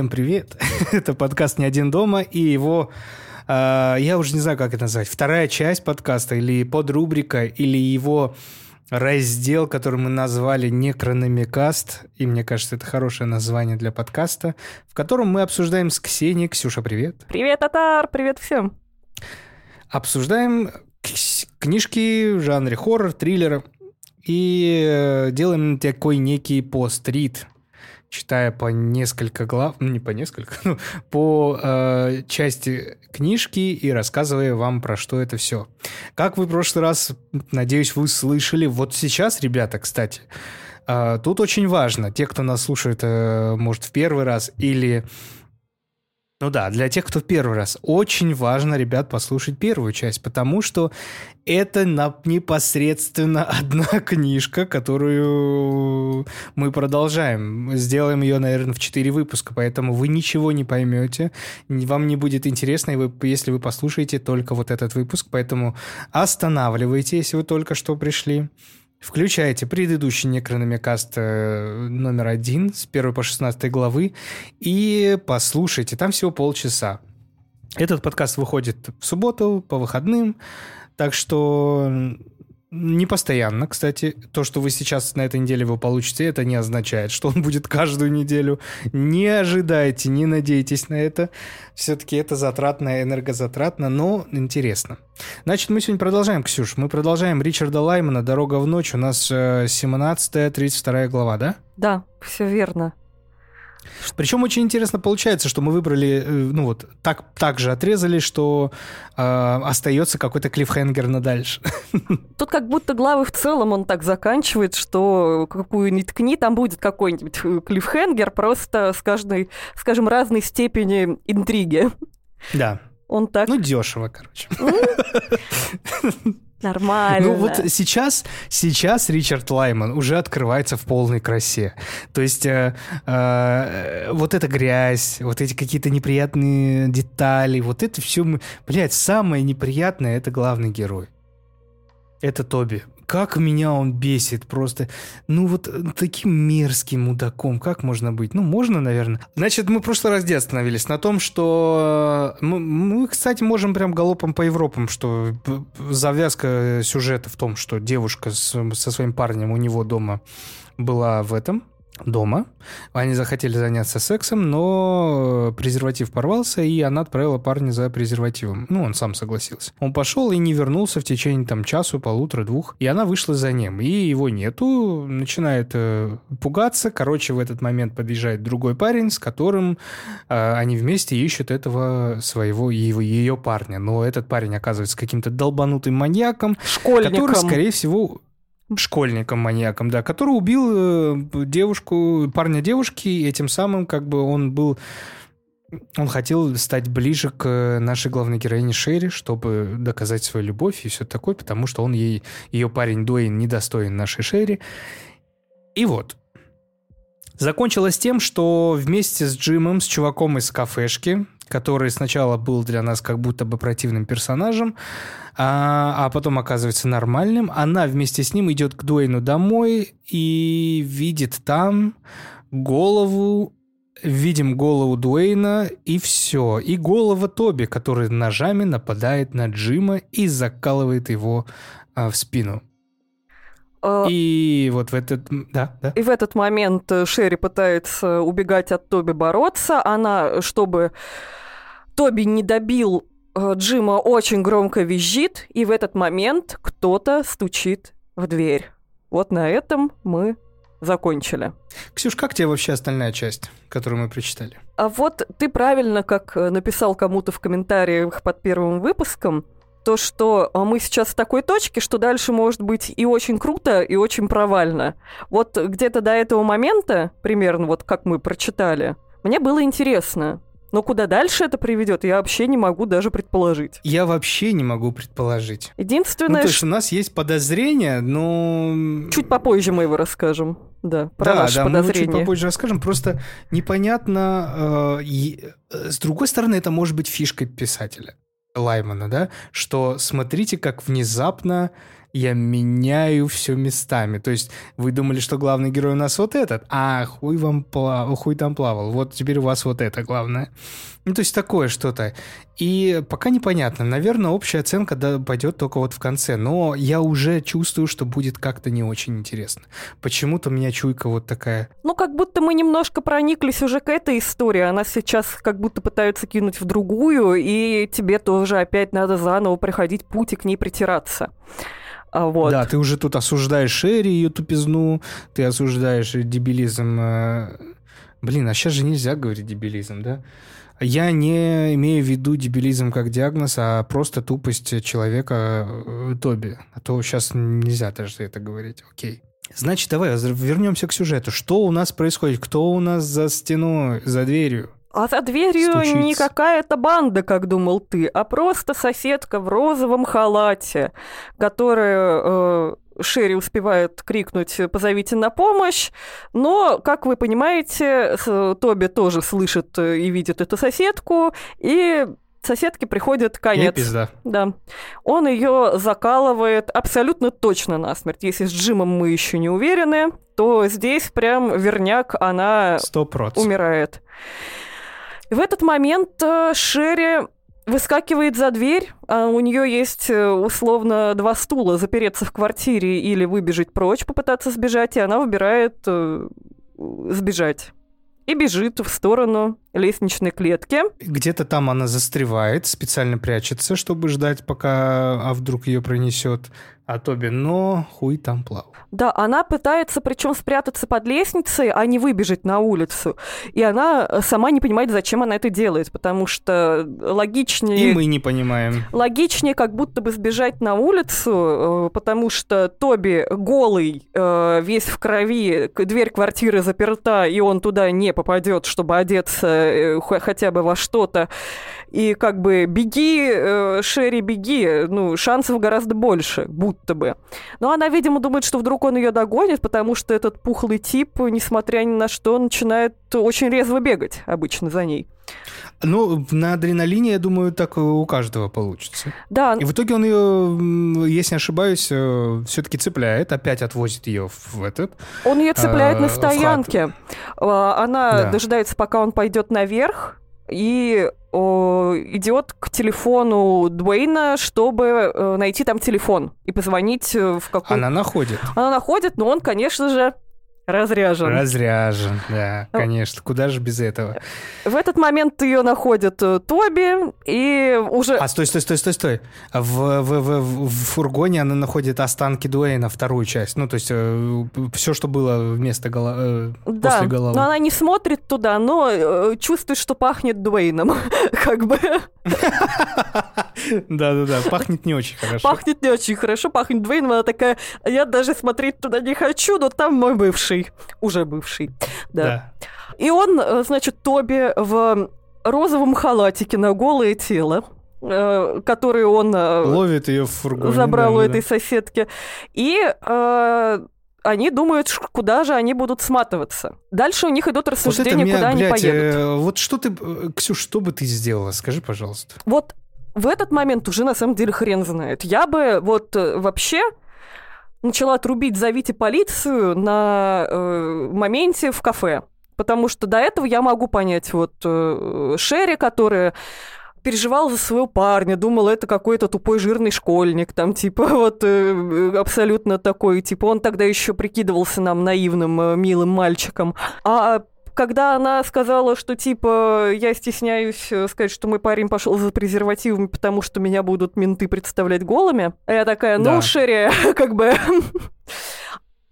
Всем привет! это подкаст «Не один дома» и его... Э, я уже не знаю, как это назвать. Вторая часть подкаста или подрубрика, или его раздел, который мы назвали «Некрономикаст». И мне кажется, это хорошее название для подкаста, в котором мы обсуждаем с Ксенией. Ксюша, привет! Привет, Татар! Привет всем! Обсуждаем книжки в жанре хоррор, триллера. И э, делаем такой некий пост-рид – читая по несколько глав, ну не по несколько, ну, по э, части книжки и рассказывая вам про что это все. Как вы в прошлый раз, надеюсь, вы слышали, вот сейчас, ребята, кстати, э, тут очень важно, те, кто нас слушает, э, может, в первый раз или ну да, для тех, кто первый раз, очень важно, ребят, послушать первую часть, потому что это непосредственно одна книжка, которую мы продолжаем. Сделаем ее, наверное, в четыре выпуска, поэтому вы ничего не поймете, вам не будет интересно, если вы послушаете только вот этот выпуск, поэтому останавливайте, если вы только что пришли. Включайте предыдущий Некрономикаст э, номер один с 1 по 16 главы и послушайте. Там всего полчаса. Этот подкаст выходит в субботу, по выходным. Так что не постоянно, кстати. То, что вы сейчас на этой неделе его получите, это не означает, что он будет каждую неделю. Не ожидайте, не надейтесь на это. Все-таки это затратно, энергозатратно, но интересно. Значит, мы сегодня продолжаем, Ксюш. Мы продолжаем Ричарда Лаймана «Дорога в ночь». У нас 17-32 э, глава, да? Да, все верно. Причем очень интересно получается, что мы выбрали, э, ну вот, так, так же отрезали, что э, остается какой-то клиффхенгер на дальше. Тут как будто главы в целом он так заканчивает, что какую ни ткни, там будет какой-нибудь э, клиффхенгер, просто с каждой, скажем, разной степени интриги. Да. Он так... Ну, дешево, короче. Нормально. Ну вот сейчас, сейчас Ричард Лайман уже открывается в полной красе. То есть э, э, вот эта грязь, вот эти какие-то неприятные детали, вот это все, блядь, самое неприятное это главный герой. Это Тоби как меня он бесит просто. Ну вот э, таким мерзким мудаком, как можно быть? Ну, можно, наверное. Значит, мы в прошлый раз где остановились? На том, что э, мы, мы, кстати, можем прям галопом по Европам, что завязка сюжета в том, что девушка с, со своим парнем у него дома была в этом, дома. Они захотели заняться сексом, но презерватив порвался, и она отправила парня за презервативом. Ну, он сам согласился. Он пошел и не вернулся в течение там часу, полутора, двух. И она вышла за ним, и его нету, начинает э, пугаться. Короче, в этот момент подъезжает другой парень, с которым э, они вместе ищут этого своего, его, ее парня. Но этот парень оказывается каким-то долбанутым маньяком, Школьником. который, скорее всего, школьником-маньяком, да, который убил э, девушку, парня девушки, и этим самым как бы он был... Он хотел стать ближе к нашей главной героине Шерри, чтобы доказать свою любовь и все такое, потому что он ей, ее парень Дуэйн недостоин нашей Шерри. И вот. Закончилось тем, что вместе с Джимом, с чуваком из кафешки, который сначала был для нас как будто бы противным персонажем, а, а потом оказывается нормальным. Она вместе с ним идет к Дуэйну домой и видит там голову видим голову Дуэйна, и все. И голова Тоби, который ножами нападает на Джима и закалывает его а, в спину. А, и вот в этот... Да, да. И в этот момент Шерри пытается убегать от Тоби, бороться. Она, чтобы Тоби не добил э, Джима, очень громко визжит, и в этот момент кто-то стучит в дверь. Вот на этом мы закончили. Ксюш, как тебе вообще остальная часть, которую мы прочитали? А вот ты правильно, как э, написал кому-то в комментариях под первым выпуском, то, что э, мы сейчас в такой точке, что дальше может быть и очень круто, и очень провально. Вот где-то до этого момента, примерно вот как мы прочитали, мне было интересно. Но куда дальше это приведет, я вообще не могу даже предположить. Я вообще не могу предположить. Единственное... Ну, то есть у нас есть подозрение, но... Чуть попозже мы его расскажем. Да, про да, наше да, подозрение. мы чуть попозже расскажем. Просто непонятно... Э, и, э, с другой стороны, это может быть фишкой писателя. Лаймана, да, что смотрите, как внезапно я меняю все местами. То есть вы думали, что главный герой у нас вот этот, а хуй вам плавал, хуй там плавал. Вот теперь у вас вот это главное. Ну, то есть такое что-то. И пока непонятно. Наверное, общая оценка да, пойдет только вот в конце. Но я уже чувствую, что будет как-то не очень интересно. Почему-то у меня чуйка вот такая. Ну, как будто мы немножко прониклись уже к этой истории. Она сейчас как будто пытаются кинуть в другую, и тебе тоже опять надо заново проходить путь и к ней притираться. А вот. Да, ты уже тут осуждаешь Шерри, ее тупизну, ты осуждаешь дебилизм. Э, блин, а сейчас же нельзя говорить дебилизм, да? Я не имею в виду дебилизм как диагноз, а просто тупость человека э, Тоби. А то сейчас нельзя даже это говорить. Окей. Значит, давай вернемся к сюжету. Что у нас происходит? Кто у нас за стеной, за дверью? А за дверью Стучится. не какая-то банда, как думал ты, а просто соседка в розовом халате, которая э, Шерри успевает крикнуть «позовите на помощь», но, как вы понимаете, Тоби тоже слышит и видит эту соседку, и соседке приходит конец. Пизда. Да. Он ее закалывает абсолютно точно насмерть. Если с Джимом мы еще не уверены, то здесь прям верняк она 100%. умирает. В этот момент э, Шерри выскакивает за дверь, а у нее есть э, условно два стула, запереться в квартире или выбежать прочь, попытаться сбежать, и она выбирает э, сбежать. И бежит в сторону лестничной клетки. Где-то там она застревает, специально прячется, чтобы ждать, пока а вдруг ее пронесет а Тоби, но хуй там плавал. Да, она пытается причем спрятаться под лестницей, а не выбежать на улицу. И она э, сама не понимает, зачем она это делает, потому что логичнее... И мы не понимаем. Логичнее как будто бы сбежать на улицу, э, потому что Тоби голый, э, весь в крови, дверь квартиры заперта, и он туда не попадет, чтобы одеться хотя бы во что-то. И как бы беги, Шерри, беги, ну, шансов гораздо больше, будто бы. Но она, видимо, думает, что вдруг он ее догонит, потому что этот пухлый тип, несмотря ни на что, начинает очень резво бегать обычно за ней. Ну, на адреналине, я думаю, так у каждого получится. Да. И в итоге он ее, если не ошибаюсь, э, все-таки цепляет, опять отвозит ее в этот. Он ее цепляет э, на стоянке. А, она да. дожидается, пока он пойдет наверх, и о, идет к телефону Дуэйна, чтобы э, найти там телефон и позвонить э, в какую... Она находит. Она находит, но он, конечно же, Разряжен. Разряжен, да, ну, конечно. Куда же без этого? В этот момент ее находит э, Тоби, и уже... А, стой, стой, стой, стой, стой. В, в, в, в фургоне она находит останки Дуэйна, вторую часть. Ну, то есть э, все, что было вместо голо... э, да, после головы. но она не смотрит туда, но э, чувствует, что пахнет Дуэйном, как бы. Да-да-да, пахнет не очень хорошо. Пахнет не очень хорошо, пахнет Дуэйном. Она такая, я даже смотреть туда не хочу, но там мой бывший, уже бывший, да. да. И он, э, значит, Тоби в розовом халатике на голое тело, э, который он э, ловит ее в фургоне, забрал да, у этой да. соседки, и э, они думают, куда же они будут сматываться. Дальше у них идут рассуждения, вот меня, куда блядь, они поедут. Э, вот что ты, Ксюш, что бы ты сделала? Скажи, пожалуйста. Вот в этот момент уже на самом деле хрен знает. Я бы вот вообще начала трубить «зовите полицию» на э, моменте в кафе. Потому что до этого я могу понять вот э, Шерри, которая переживал за своего парня, думал, это какой-то тупой жирный школьник, там, типа, вот, э, абсолютно такой, типа, он тогда еще прикидывался нам наивным, э, милым мальчиком. А когда она сказала, что типа я стесняюсь э, сказать, что мой парень пошел за презервативами, потому что меня будут менты представлять голыми, я такая, ну, да. Шерри, как бы...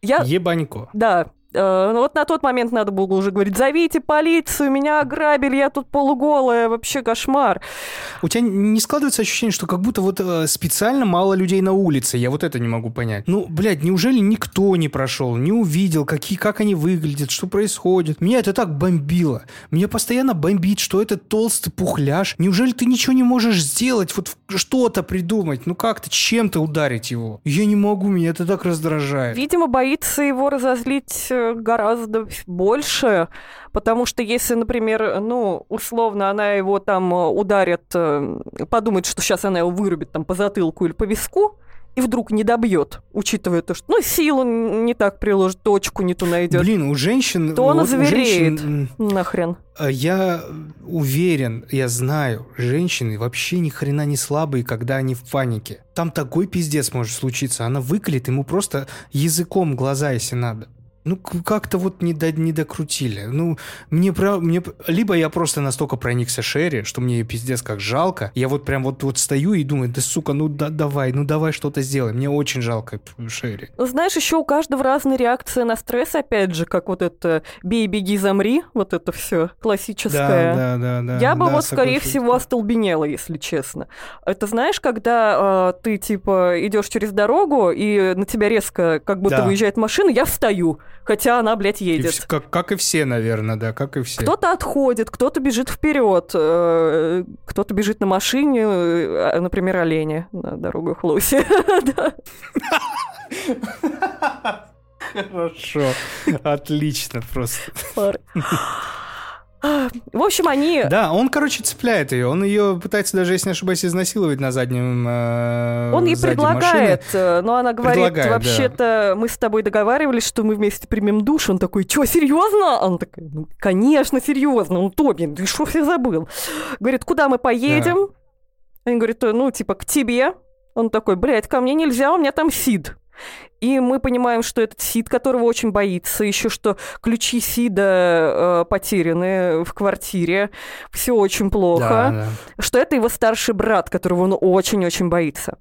Я... Ебанько. Да, Э, ну вот на тот момент надо было уже говорить, зовите полицию, меня ограбили, я тут полуголая, вообще кошмар. У тебя не складывается ощущение, что как будто вот э, специально мало людей на улице, я вот это не могу понять. Ну, блядь, неужели никто не прошел, не увидел, какие, как они выглядят, что происходит? Меня это так бомбило. Меня постоянно бомбит, что этот толстый пухляж. Неужели ты ничего не можешь сделать, вот что-то придумать, ну как-то чем-то ударить его? Я не могу, меня это так раздражает. Видимо, боится его разозлить э, гораздо больше, потому что если, например, ну, условно, она его там ударит, э, подумает, что сейчас она его вырубит там по затылку или по виску, и вдруг не добьет, учитывая то, что, ну, силу не так приложит, точку не ту найдет. Блин, у женщин... То она завереет. женщин, Нахрен. а Я уверен, я знаю, женщины вообще ни хрена не слабые, когда они в панике. Там такой пиздец может случиться. Она выколет ему просто языком глаза, если надо. Ну, как-то вот не, до- не докрутили. Ну, мне, прав- мне... Либо я просто настолько проникся Шерри, что мне ее пиздец как жалко. Я вот прям вот, вот стою и думаю, да сука, ну да, давай, ну давай что-то сделай. Мне очень жалко Шерри. Ну, знаешь, еще у каждого разная реакция на стресс, опять же, как вот это «бей, беги, замри», вот это все классическое. Да, да, да, да. Я бы да, вот, скорее всего, остолбенела, если честно. Это знаешь, когда э, ты, типа, идешь через дорогу, и на тебя резко как будто Да. выезжает машина, я встаю, хотя она, блядь, И едет. вс- как, как и все, наверное, да, как и все. Кто-то отходит, кто-то бежит вперед, э, кто-то бежит на машине, э, например, олени на дорогах Лоси. Да. Хорошо. Отлично просто. В общем, они... Да, он, короче, цепляет ее. Он ее пытается даже, если не ошибаюсь, изнасиловать на заднем э, Он ей предлагает, э, но она говорит, Предлагает, да. вообще-то мы с тобой договаривались, что мы вместе примем душ. Он такой, что, серьезно? Он такой, ну, конечно, серьезно. Он Тоби, ты что все забыл? Говорит, куда мы поедем? Они говорят, ну, типа, к тебе. Он такой, блядь, ко мне нельзя, у меня там Сид. И мы понимаем, что этот Сид, которого очень боится, еще что ключи Сида э, потеряны в квартире, все очень Да, плохо да. что это его старший брат, которого он очень-очень боится.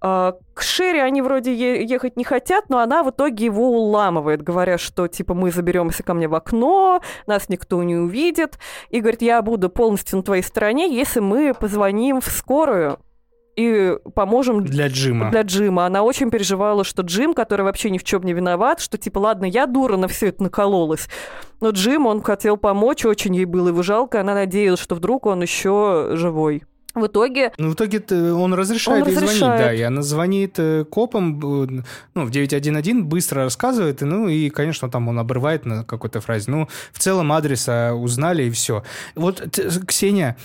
А, К Шерри они вроде ехать не хотят, но она в итоге его уламывает, говоря, что типа мы заберемся ко мне в окно, нас никто не увидит. И говорит, я буду полностью на твоей стороне, если мы позвоним в скорую и поможем Для Джима. для Джима. Она очень переживала, что Джим, который вообще ни в чем не виноват, что типа, ладно, я дура на все это накололась. Но Джим, он хотел помочь, очень ей было его жалко. Она надеялась, что вдруг он еще живой. В итоге Ну, в итоге он разрешает Он ей звонить, разрешает. да, и она звонит э, копам, ну, в 911, быстро рассказывает, ну, и, конечно, там он обрывает на какой-то фразе. Ну, в целом адреса узнали, и все. Вот, Ксения,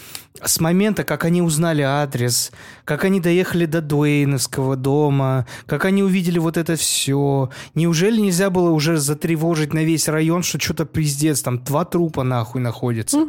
с момента, как они узнали адрес, как они доехали до Дуэйновского дома, как они увидели вот это все, неужели нельзя было уже затревожить на весь район, что что-то пиздец, там два трупа нахуй находятся?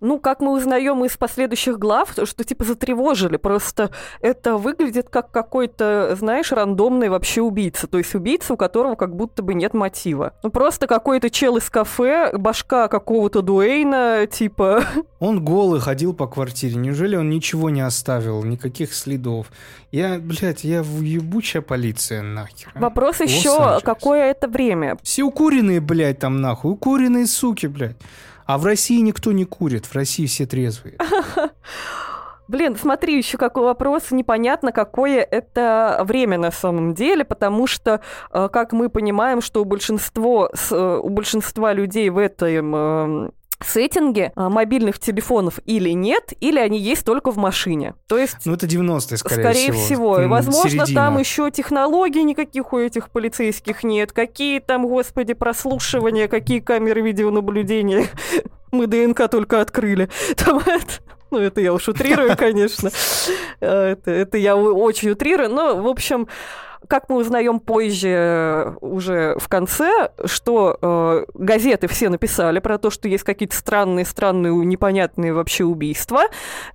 Ну, как мы узнаем из последующих глав, то, что типа затревожили. Просто это выглядит как какой-то, знаешь, рандомный вообще убийца. То есть убийца, у которого как будто бы нет мотива. Ну, просто какой-то чел из кафе, башка какого-то Дуэйна, типа... Он голый ходил по квартире. Неужели он ничего не оставил? Никаких следов? Я, блядь, я ебучая полиция, нахер. а? Вопрос еще, какое это время? Все укуренные, блядь, там нахуй. Укуренные суки, блядь. А в России никто не курит. В России все трезвые. Блин, смотри, еще какой вопрос, непонятно, какое это время на самом деле, потому что, э, как мы понимаем, что у, большинство, с- э, у большинства людей в этом э, сеттинге э, мобильных телефонов или нет, или они есть только в машине. То есть Ну, это 90-е, скорее, Скорее всего. И, М, возможно, середина. там еще технологий никаких у этих полицейских нет. Какие там, господи, прослушивания, какие камеры видеонаблюдения. Мы ДНК только открыли. Там это... Ну, это я уж утрирую, конечно. Э, Это, это я очень утрирую. Но, в общем, как мы узнаем позже, э, уже в конце, что э, газеты все написали про то, что есть какие-то странные, странные, непонятные вообще убийства.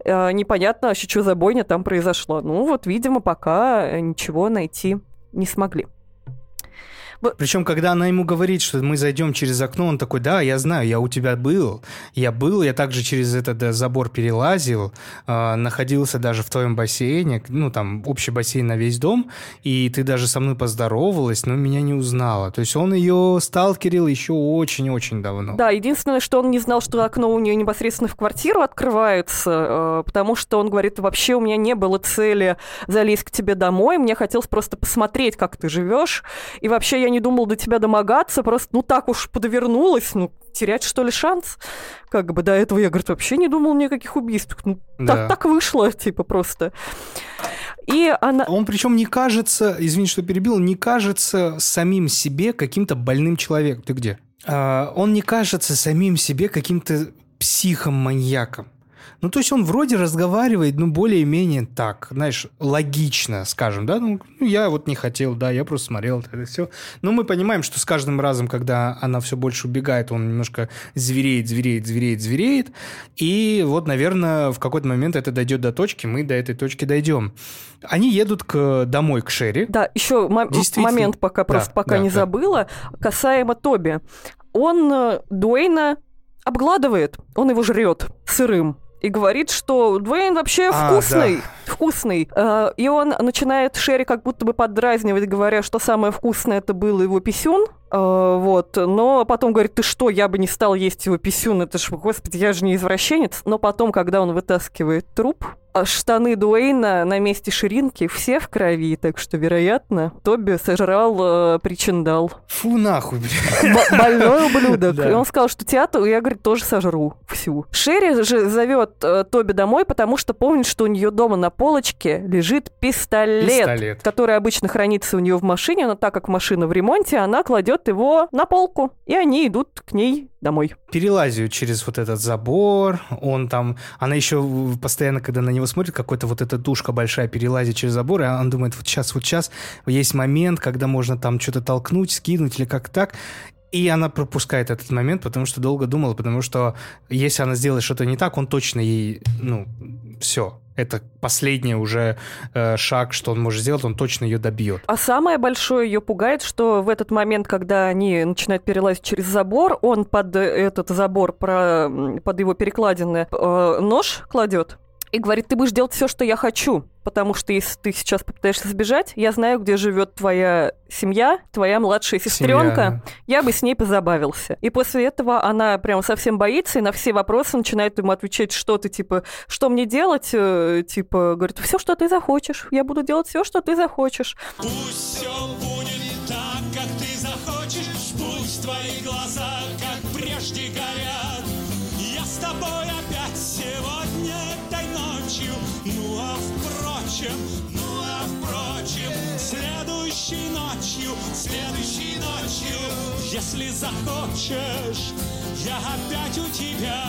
Э, непонятно вообще, что за бойня там произошла. Ну вот, видимо, пока э, ничего найти не смогли. Причем, когда она ему говорит, что мы зайдем через окно, он такой, да, я знаю, я у тебя был. Я был, я также через этот забор перелазил, э, находился даже в твоем бассейне, ну, там, общий бассейн на весь дом, и ты даже со мной поздоровалась, но меня не узнала. То есть он ее сталкерил еще очень-очень давно. Да, единственное, что он не знал, что окно у нее непосредственно в квартиру открывается, э, потому что он говорит, вообще у меня не было цели залезть к тебе домой, мне хотелось просто посмотреть, как ты живешь, и вообще я не думал до тебя домогаться, просто ну так уж подвернулась, ну терять что ли шанс? Как бы до этого я, говорит, вообще не думал ни о каких убийствах, ну Да. так, так вышло, типа просто. И она... Он причем не кажется, извини, что перебил, не кажется самим себе каким-то больным человеком. Ты где? А, он не кажется самим себе каким-то психом-маньяком. Ну, то есть он вроде разговаривает, ну, более-менее так, знаешь, логично, скажем, да? Ну, ну, я вот не хотел, да, я просто смотрел это все. Но мы понимаем, что с каждым разом, когда она все больше убегает, он немножко звереет, звереет, звереет, звереет. И вот, наверное, в какой-то момент это дойдет до точки, мы до этой точки дойдем. Они едут к, домой к Шерри. Да, еще момент, пока просто пока да, не да. забыла, касаемо Тоби. Он э, Дуэйна обгладывает, он его жрет сырым и говорит, что Дуэйн вообще а, вкусный, да. вкусный. Э, и он начинает Шерри как будто бы поддразнивать, говоря, что самое вкусное это был его писюн. Э, вот, но потом говорит, ты что, я бы не стал есть его писюн, это ж, господи, я же не извращенец. Но потом, когда он вытаскивает труп, а штаны Дуэйна на месте ширинки все в крови, так что, вероятно, Тоби сожрал э, причиндал. Фу нахуй, блядь. Больной ублюдок. Да. И он сказал, что театр я, говорит, тоже сожру всю. Шерри же зовет э, Тоби домой, потому что помнит, что у нее дома на полочке лежит пистолет, пистолет, который обычно хранится у нее в машине, но так как машина в ремонте, она кладет его на полку, и они идут к ней домой. Перелазию через вот этот забор, он там, она еще постоянно, когда на него смотрит, какой-то вот эта тушка большая перелазит через забор, и он думает, вот сейчас, вот сейчас есть момент, когда можно там что-то толкнуть, скинуть или как так, и она пропускает этот момент, потому что долго думала, потому что если она сделает что-то не так, он точно ей, ну, все, это последний уже э, шаг, что он может сделать, он точно ее добьет. А самое большое ее пугает, что в этот момент, когда они начинают перелазить через забор, он под этот забор, про, под его перекладины э, нож кладет и говорит, ты будешь делать все, что я хочу, потому что если ты сейчас попытаешься сбежать, я знаю, где живет твоя семья, твоя младшая сестренка, семья. я бы с ней позабавился. И после этого она прям совсем боится и на все вопросы начинает ему отвечать что-то типа, что мне делать, э, типа, говорит, все, что ты захочешь, я буду делать все, что ты захочешь. Пусть все будет следующей ночью, следующей ночью, если захочешь, я опять у тебя.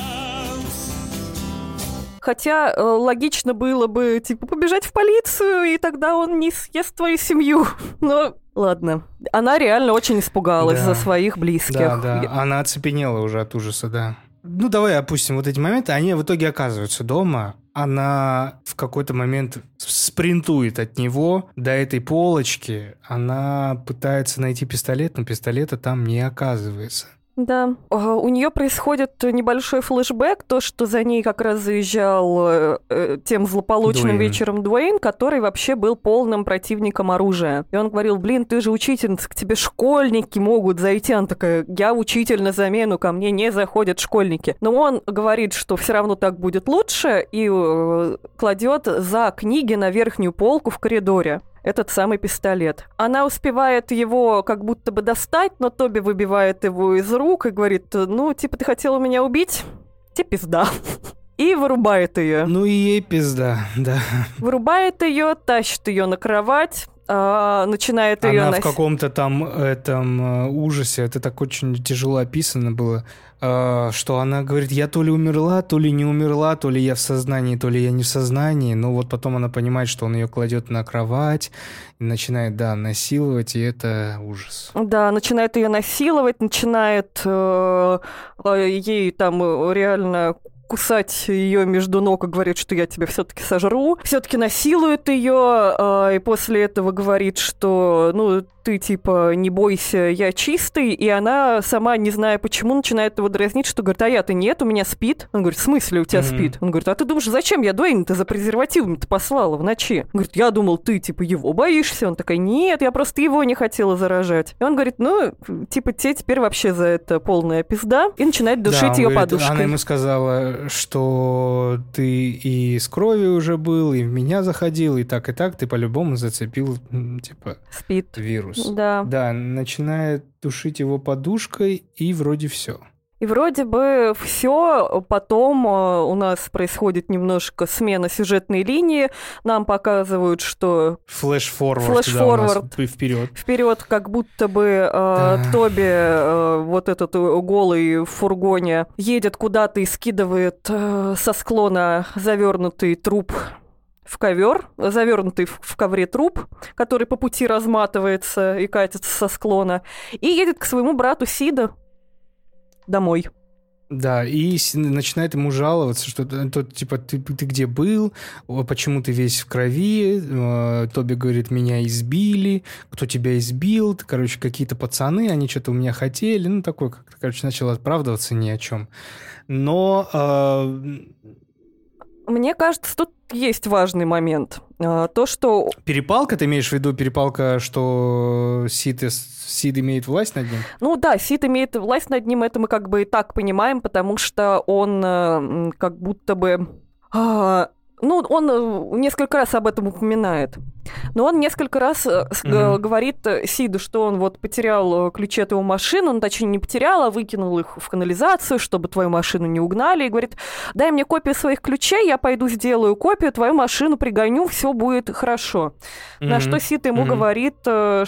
Хотя э, логично было бы, типа, побежать в полицию, и тогда он не съест твою семью. Но ладно. Она реально очень испугалась да. за своих близких. Да, да. Она оцепенела уже от ужаса, да. Ну, давай опустим вот эти моменты. Они в итоге оказываются дома. Она в какой-то момент спринтует от него до этой полочки. Она пытается найти пистолет, но пистолета там не оказывается. Да. У нее происходит небольшой флешбэк, то, что за ней как раз заезжал э, э, тем злополучным Дуэйн. вечером Дуэйн, который вообще был полным противником оружия. И он говорил, блин, ты же учительница, к тебе школьники могут зайти. Она такая, я учитель на замену, ко мне не заходят школьники. Но он говорит, что все равно так будет лучше, и э, кладет за книги на верхнюю полку в коридоре этот самый пистолет. Она успевает его как будто бы достать, но Тоби выбивает его из рук и говорит, ну, типа, ты хотела меня убить? Тебе пизда. И вырубает ее. Ну и ей пизда, да. Вырубает ее, тащит ее на кровать, а, начинает ее... Она в каком-то там этом э, ужасе, это так очень тяжело описано было, э, что она говорит, я то ли умерла, то ли не умерла, то ли я в сознании, то ли я не в сознании, но вот потом она понимает, что он ее кладет на кровать, и начинает, да, насиловать, и это ужас. Да, начинает ее насиловать, начинает э, э ей там реально кусать ее между ног и говорит, что я тебя все-таки сожру. Все-таки насилует ее, э, и после этого говорит, что ну ты типа не бойся, я чистый, и она сама, не зная почему, начинает его дразнить, что говорит, а я-то нет, у меня спит. Он говорит, в смысле у тебя mm-hmm. спит? Он говорит, а ты думаешь, зачем я Дуэйн-то за презервативом-то послала в ночи? Он говорит, я думал, ты типа его боишься. Он такой, нет, я просто его не хотела заражать. И он говорит, ну, типа, тебе теперь вообще за это полная пизда, и начинает душить да, ее говорит, подушкой. Она ему сказала, что ты и с крови уже был, и в меня заходил, и так, и так, ты по-любому зацепил, типа, Спит. вирус. Да. Да, начинает душить его подушкой, и вроде все. И вроде бы все, потом э, у нас происходит немножко смена сюжетной линии, нам показывают, что... Флэш-форвард. Флэш-форвард. Да, вперед. Вперед, как будто бы э, да. Тоби, э, вот этот э, голый в фургоне, едет куда-то и скидывает э, со склона завернутый труп в ковер, завернутый в ковре труп, который по пути разматывается и катится со склона, и едет к своему брату Сида, домой. Да, и начинает ему жаловаться, что тот, типа, ты, ты где был, почему ты весь в крови, э, Тоби говорит, меня избили, кто тебя избил, короче, какие-то пацаны, они что-то у меня хотели, ну, такой, короче, начал оправдываться ни о чем. Но э, мне кажется, тут есть важный момент. А, то, что... Перепалка, ты имеешь в виду перепалка, что Сид, Сид имеет власть над ним? Ну да, Сид имеет власть над ним, это мы как бы и так понимаем, потому что он э, как будто бы а, ну, он э, несколько раз об этом упоминает. Но он несколько раз mm-hmm. говорит Сиду, что он вот потерял ключи от его машины, он точнее не потерял, а выкинул их в канализацию, чтобы твою машину не угнали, и говорит, дай мне копию своих ключей, я пойду сделаю копию, твою машину пригоню, все будет хорошо. Mm-hmm. На что Сид ему mm-hmm. говорит,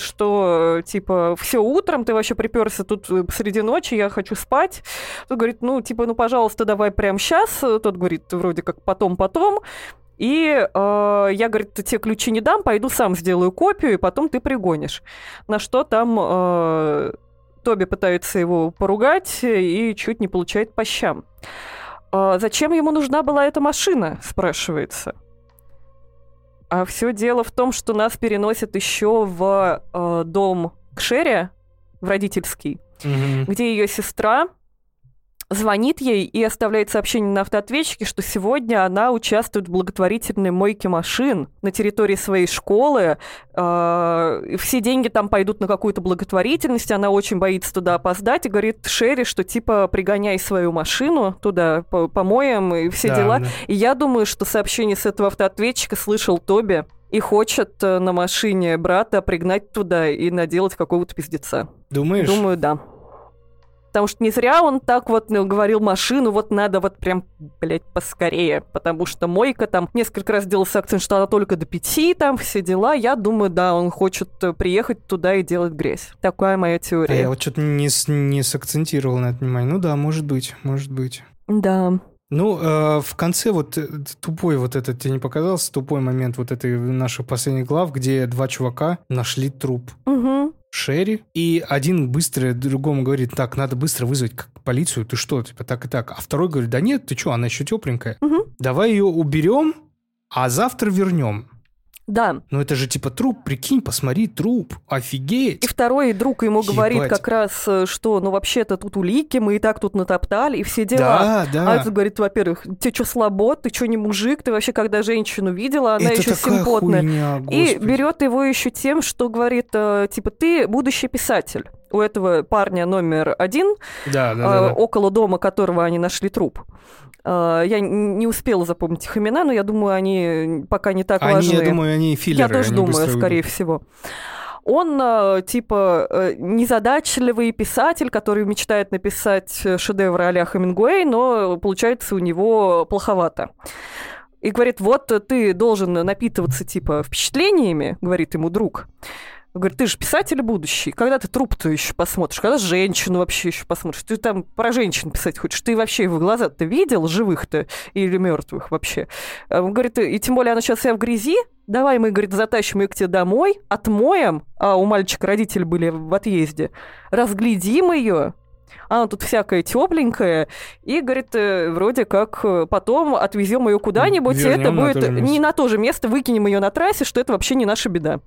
что типа все утром, ты вообще приперся тут посреди ночи, я хочу спать. Тот говорит, ну типа, ну пожалуйста, давай прямо сейчас. Тот говорит, вроде как потом-потом. И э, я, говорит, те ключи не дам, пойду сам сделаю копию, и потом ты пригонишь. На что там э, Тоби пытается его поругать и чуть не получает по щам. Э, зачем ему нужна была эта машина, спрашивается. А все дело в том, что нас переносят еще в э, дом к Шере, в родительский, mm-hmm. где ее сестра звонит ей и оставляет сообщение на автоответчике, что сегодня она участвует в благотворительной мойке машин на территории своей школы. Э, все деньги там пойдут на какую-то благотворительность, она очень боится туда опоздать и говорит Шерри, что типа пригоняй свою машину туда, помоем и все да, дела. Да. И я думаю, что сообщение с этого автоответчика слышал Тоби и хочет э, на машине брата пригнать туда и наделать какого-то пиздеца. Думаешь? Думаю, да. Потому что не зря он так вот ну, говорил машину, вот надо вот прям, блядь, поскорее. Потому что Мойка там несколько раз делался акцент, что она только до пяти, там все дела. Я думаю, да, он хочет э, приехать туда и делать грязь. Такая моя теория. А я вот что-то не, не сакцентировал на это внимание. Ну да, может быть, может быть. Да. Ну, э, в конце вот э, тупой вот этот, тебе не показался тупой момент вот этой наших последних глав, где два чувака нашли труп. Угу. Шерри, и один быстро другому говорит, так, надо быстро вызвать полицию, ты что, типа так и так. А второй говорит, да нет, ты что, она еще тепленькая. Угу. Давай ее уберем, а завтра вернем. Да. Ну это же типа труп, прикинь, посмотри, труп, офигеть. И второй друг ему Ебать. говорит как раз, э, что ну вообще-то тут улики, мы и так тут натоптали, и все дела. Да, да. А этот говорит, во-первых, тебе что слабо, ты что не мужик, ты вообще когда женщину видела, она это еще симпотная. Хуйня, и берет его еще тем, что говорит, э, типа, ты будущий писатель у этого парня номер один, да, да, да, да. около дома которого они нашли труп. А, я не успела запомнить их имена, но я думаю, они пока не так они, важны. Я думаю, они филлеры. Я тоже думаю, скорее уйдут. всего. Он, а, типа, э, незадачливый писатель, который мечтает написать шедевр а-ля Хемингуэй, но получается у него плоховато. И говорит, вот ты должен напитываться, типа, впечатлениями, говорит ему друг. Говорит, ты же писатель будущий. Когда ты труп-то еще посмотришь? Когда женщину вообще еще посмотришь? Ты там про женщин писать хочешь? Ты вообще его глаза-то видел, живых-то или мертвых вообще? Он говорит, и тем более она сейчас вся в грязи, давай мы, говорит, затащим ее к тебе домой, отмоем, а у мальчика родители были в отъезде, разглядим ее, она тут всякая тепленькая, и, говорит, э, вроде как э, потом отвезем ее куда-нибудь, и это будет не на то же место, выкинем ее на трассе, что это вообще не наша беда.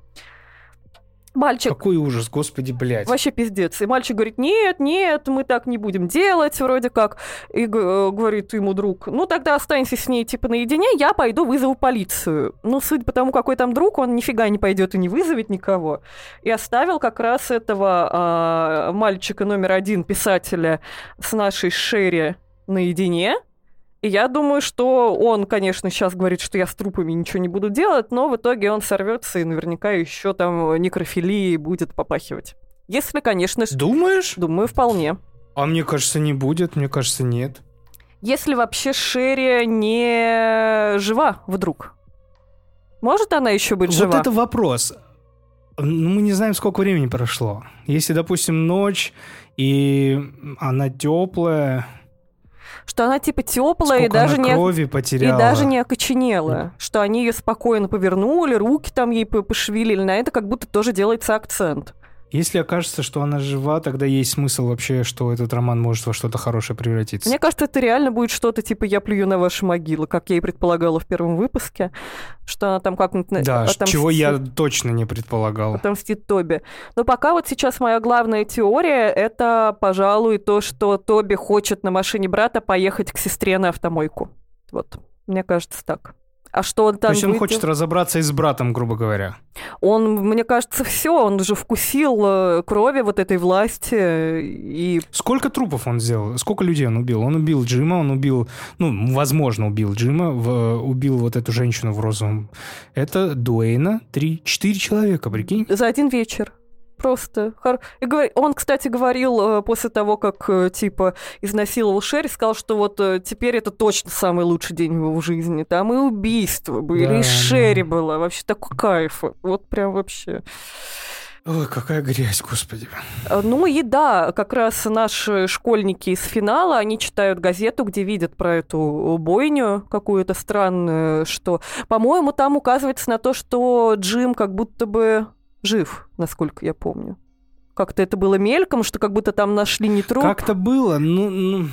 Мальчик... Какой ужас, господи, блядь. Вообще пиздец. И мальчик говорит, нет, нет, мы так не будем делать, вроде как. И э, говорит ему друг, ну тогда останься с ней типа наедине, я пойду вызову полицию. Ну, судя по тому, какой там друг, он нифига не пойдет и не вызовет никого. И оставил как раз этого э, мальчика номер один, писателя, с нашей Шерри наедине. И я думаю, что он, конечно, сейчас говорит, что я с трупами ничего не буду делать, но в итоге он сорвется и наверняка еще там некрофилии будет попахивать. Если, конечно... Думаешь? Думаю, вполне. А мне кажется, не будет, мне кажется, нет. Если вообще Шерри не жива вдруг? Может она еще быть жива? Вот это вопрос. Ну, мы не знаем, сколько времени прошло. Если, допустим, ночь, и она теплая, что она типа теплая и даже не крови и потеряла. даже не окоченела, что они ее спокойно повернули, руки там ей по- пошевелили, на это как будто тоже делается акцент. Если окажется, что она жива, тогда есть смысл вообще, что этот роман может во что-то хорошее превратиться. Мне кажется, это реально будет что-то типа «Я плюю на ваши могилы», как я и предполагала в первом выпуске, что она там как-нибудь... Да, отомстит- чего я точно не предполагал. отомстит Тоби. Но пока вот сейчас моя главная теория — это, пожалуй, то, что Тоби хочет на машине брата поехать к сестре на автомойку. Вот, мне кажется, так. А что он То там есть он выйдет? хочет разобраться и с братом, грубо говоря. Он, мне кажется, все, он же вкусил э, крови вот этой власти э, и Сколько трупов он сделал? Сколько людей он убил? Он убил Джима, он убил, ну, возможно, убил Джима, в- убил вот эту женщину в розовом. Это Дуэйна, три, четыре человека, прикинь? за один вечер. Просто. хор- И говор- Он, кстати, говорил э, после того, как э, типа изнасиловал Шерри, сказал, что вот э, теперь это точно самый лучший день в его жизни. Там и убийства были, Да, и Шерри да. была. Вообще такой кайф. Вот прям вообще. Ой, какая грязь, господи. Ну и да, как раз наши школьники из финала, они читают газету, где видят про эту бойню какую-то странную, что, по-моему, там указывается на то, что Джим как будто бы жив, насколько я помню. Как-то это было мельком, что как будто там нашли не труп. Как-то было, ну, ну,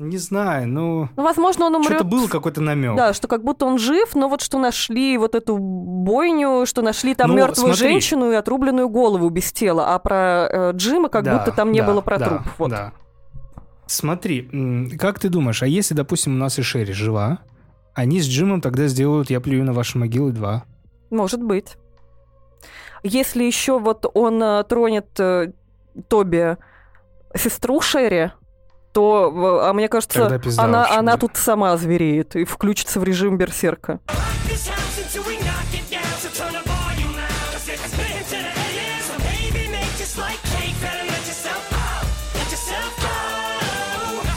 не знаю, ну... Ну, возможно, он умрет. Что-то был какой-то намек. Да, что как будто он жив, но вот что нашли вот эту бойню, что нашли там Ну, мертвую смотри. женщину и отрубленную голову без тела, а про э, Джима как Да, будто там не да, было про да, труп. Вот. да. Смотри, как ты думаешь, а если, допустим, у нас и Шерри жива, они с Джимом тогда сделают «Я плюю на ваши могилы 2». Может быть. Если еще вот он э, тронет э, Тоби сестру Шерри, то, а мне кажется, пизда она, вообще она будет. тут сама звереет и включится в режим берсерка.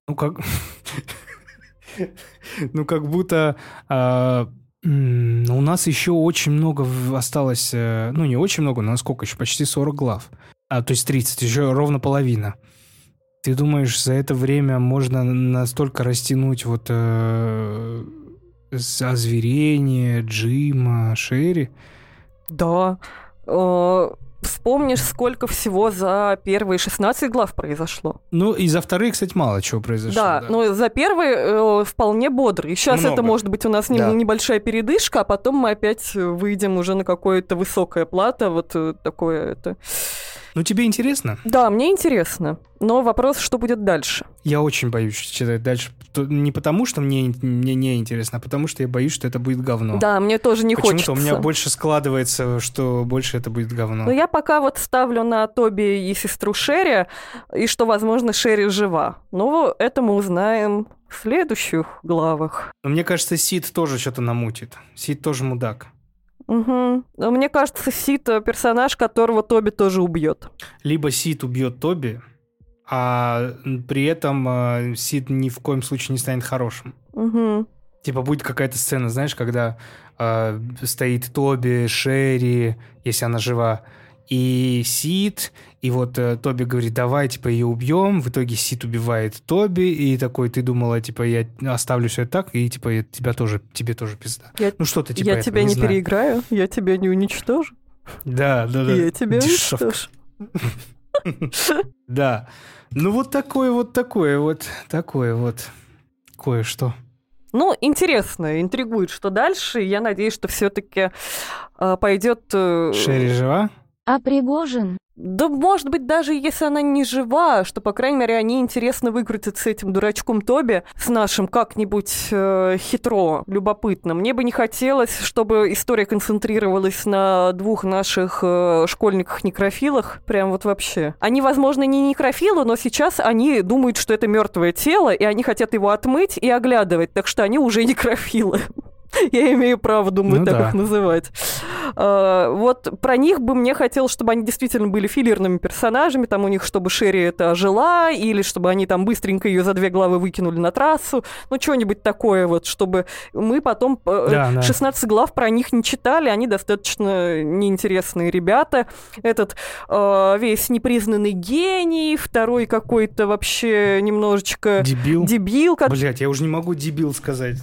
Ну, как... Ну, как будто... м, у нас еще очень много осталось... э, Ну, не очень много, но сколько еще? Почти 40 глав. А, то есть 30, еще ровно половина. Ты думаешь, за это время можно настолько растянуть вот э, озверение Джима, Шерри? Да. Э, Вспомнишь, сколько всего за первые 16 глав произошло. Ну, и за вторые, кстати, мало чего произошло. да, но за первые э, вполне бодрый. Сейчас Много. это может быть у нас не- Да. небольшая передышка, а потом мы опять выйдем уже на какое-то высокое плато, вот э, такое это. Ну, тебе интересно? Да, мне интересно. Но вопрос, что будет дальше. Я очень боюсь читать дальше. Не потому, что мне, мне не интересно, а потому, что я боюсь, что это будет говно. Да, мне тоже не Почему-то хочется. у меня больше складывается, что больше это будет говно. Но я пока вот ставлю на Тоби и сестру Шерри, и что, возможно, Шерри жива. Но это мы узнаем в следующих главах. Но мне кажется, Сид тоже что-то намутит. Сид тоже мудак. Угу. Но мне кажется, Сит э, персонаж, которого Тоби тоже убьет. Либо Сид убьет Тоби, а при этом э, Сид ни в коем случае не станет хорошим. Угу. Типа будет какая-то сцена, знаешь, когда э, стоит Тоби, Шерри, если она жива, и Сид, и вот э, Тоби говорит, давай, типа, ее убьем, в итоге Сид убивает Тоби, и такой, ты думала, типа, я оставлю все так, и, типа, я- тебя тоже, тебе тоже пизда. Я, Ну, что-то типа я этого, тебя не, знаю. переиграю, я тебя не уничтожу, Да, да, да. я тебя Дешевка. уничтожу. Да. Ну, вот такое вот такое вот, такое вот кое-что. Ну, интересно, интригует, что дальше. Я надеюсь, что все-таки пойдет... э, Шерри жива? А Пригожин? Да, может быть, даже если она не жива, что, по крайней мере, они интересно выкрутят с этим дурачком Тоби, с нашим как-нибудь э, хитро, любопытно. Мне бы не хотелось, чтобы история концентрировалась на двух наших э, школьниках-некрофилах. Прям вот вообще. Они, возможно, не некрофилы, но сейчас они думают, что это мертвое тело, и они хотят его отмыть и оглядывать, так что они уже некрофилы. Я имею право, думаю, Ну так да. их называть. Э, Вот про них бы мне хотелось, чтобы они действительно были филлерными персонажами, там у них, чтобы Шерри это жила, или чтобы они там быстренько ее за две главы выкинули на трассу, ну, что-нибудь такое вот, чтобы мы потом э, Да, да. 16 глав про них не читали, они достаточно неинтересные ребята. Этот э, весь непризнанный гений, второй какой-то вообще немножечко Дебил. дебил, как Блять, я уже не могу дебил сказать.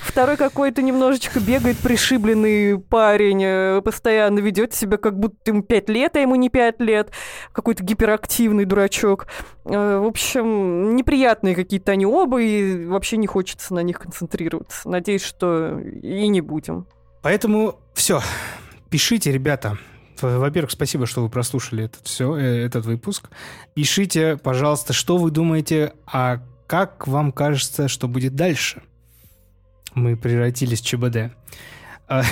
Второй какой-то немножечко бегает пришибленный парень, э, постоянно ведет себя, как будто ему 5 лет, а ему не 5 лет. Какой-то гиперактивный дурачок. Э, В общем, неприятные какие-то они оба, и вообще не хочется на них концентрироваться. Надеюсь, что и не будем. Поэтому все. Пишите, ребята. Во-первых, спасибо, что вы прослушали этот, все, этот выпуск. Пишите, пожалуйста, что вы думаете, а как вам кажется, что будет дальше? Мы превратились в ЧБД. А,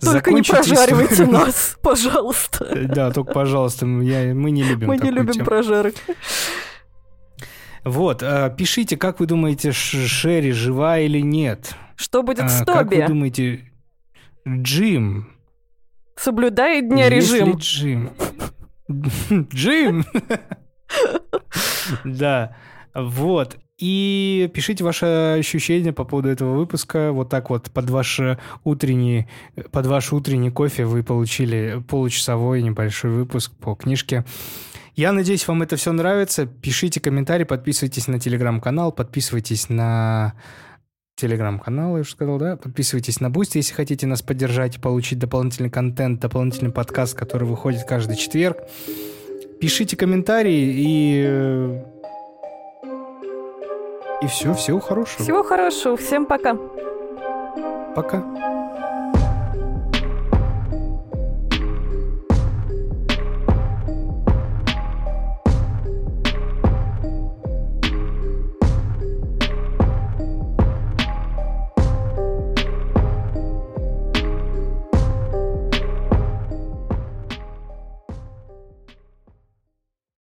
Только не прожаривайте нас, пожалуйста. Да, только, пожалуйста, мы, я- мы не любим Мы не любим прожарок. Вот, а, пишите, как вы думаете, Шерри жива или нет? Что будет с А, Как вы Тоби? думаете, Джим? Соблюдает дня режим. Джим? Джим! Да, вот. И пишите ваши ощущения по поводу этого выпуска. Вот так вот под ваш утренний, под ваш утренний кофе вы получили получасовой небольшой выпуск по книжке. Я надеюсь, вам это все нравится. Пишите комментарии, подписывайтесь на телеграм-канал, подписывайтесь на телеграм-канал, я уже сказал, да? Подписывайтесь на Boost, если хотите нас поддержать получить дополнительный контент, дополнительный подкаст, который выходит каждый четверг. Пишите комментарии и... И все, всего хорошего. Всего хорошего. Всем пока. Пока.